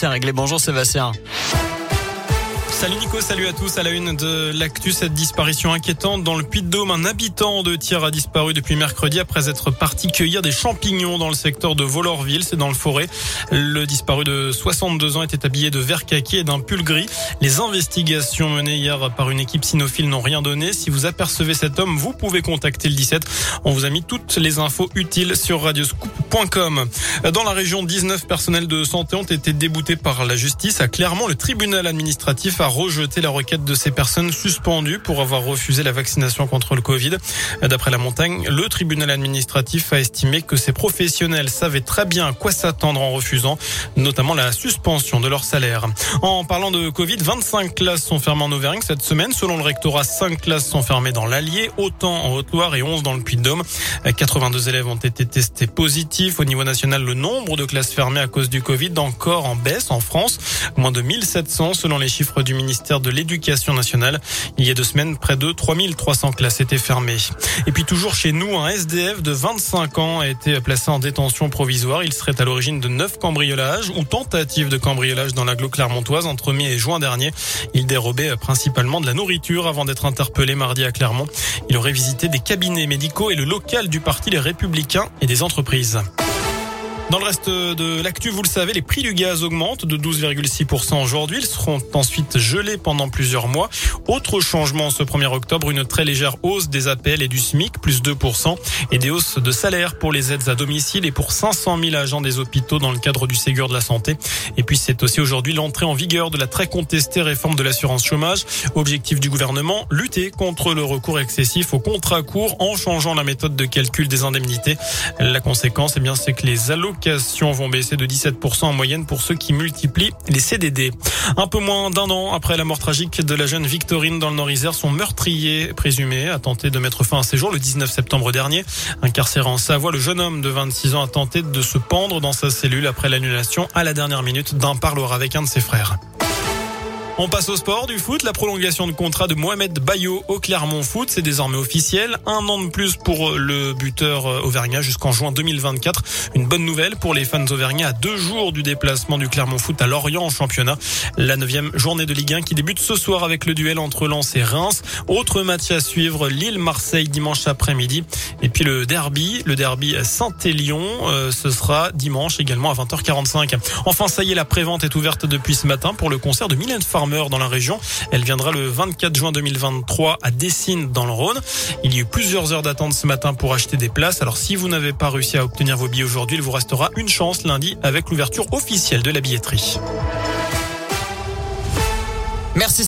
Sébastien Réglé. Bonjour Sébastien. Salut Nico, salut à tous. À la une de l'actu, cette disparition inquiétante dans le Puy-de-Dôme. Un habitant de Thiers a disparu depuis mercredi après être parti cueillir des champignons dans le secteur de Volorville, c'est dans le forêt. Le disparu de 62 ans était habillé de vert kaki et d'un pull gris. Les investigations menées hier par une équipe cynophile n'ont rien donné. Si vous apercevez cet homme, vous pouvez contacter le 17. On vous a mis toutes les infos utiles sur radioscoop.com. Dans la région, 19 personnels de santé ont été déboutés par la justice. À Clermont, le tribunal administratif a rejeté la requête de ces personnes suspendues pour avoir refusé la vaccination contre le Covid. D'après la montagne, le tribunal administratif a estimé que ces professionnels savaient très bien à quoi s'attendre en refusant, notamment la suspension de leur salaire. En parlant de Covid, 25 classes sont fermées en Auvergne cette semaine. Selon le rectorat, 5 classes sont fermées dans l'Allier, autant en Haute-Loire et 11 dans le Puy-de-Dôme. 82 élèves ont été testés positifs. Au niveau national, le nombre de classes fermées à cause du Covid encore en baisse en France. Moins de 1700 selon les chiffres du ministère de l'Éducation nationale. Il y a deux semaines, près de 3300 classes étaient fermées. Et puis toujours chez nous, un SDF de 25 ans a été placé en détention provisoire. Il serait à l'origine de neuf cambriolages ou tentatives de cambriolage dans l'agglo clermontoise entre mai et juin dernier. Il dérobait principalement de la nourriture avant d'être interpellé mardi à Clermont. Il aurait visité des cabinets médicaux et le local du parti Les Républicains et des entreprises. Dans le reste de l'actu, vous le savez, les prix du gaz augmentent de 12,6% aujourd'hui. Ils seront ensuite gelés pendant plusieurs mois. Autre changement ce 1er octobre, une très légère hausse des appels et du SMIC, plus 2%, et des hausses de salaire pour les aides à domicile et pour 500 000 agents des hôpitaux dans le cadre du Ségur de la Santé. Et puis c'est aussi aujourd'hui l'entrée en vigueur de la très contestée réforme de l'assurance chômage. Objectif du gouvernement, lutter contre le recours excessif au contrat court en changeant la méthode de calcul des indemnités. La conséquence, eh bien, c'est que les allocations vont baisser de 17% en moyenne pour ceux qui multiplient les CDD. Un peu moins d'un an après la mort tragique de la jeune Victorine dans le Nord-Isère, son meurtrier présumé a tenté de mettre fin à ses jours le 19 septembre dernier. Incarcéré en Savoie, le jeune homme de 26 ans a tenté de se pendre dans sa cellule après l'annulation à la dernière minute d'un parloir avec un de ses frères. On passe au sport du foot. La prolongation de contrat de Mohamed Bayo au Clermont Foot, c'est désormais officiel. Un an de plus pour le buteur euh, auvergnat jusqu'en juin 2024. Une bonne nouvelle pour les fans auvergnats à deux jours du déplacement du Clermont Foot à Lorient en championnat. La neuvième journée de Ligue 1 qui débute ce soir avec le duel entre Lens et Reims. Autre match à suivre, Lille-Marseille dimanche après-midi. Et puis le derby, le derby Saint-Élion, euh, ce sera dimanche également à 20h45. Enfin, ça y est, la prévente est ouverte depuis ce matin pour le concert de Mylène Farmer dans la région. Elle viendra le 24 juin 2023 à Dessines dans le Rhône. Il y a eu plusieurs heures d'attente ce matin pour acheter des places. Alors si vous n'avez pas réussi à obtenir vos billets aujourd'hui, il vous restera une chance lundi avec l'ouverture officielle de la billetterie. Merci.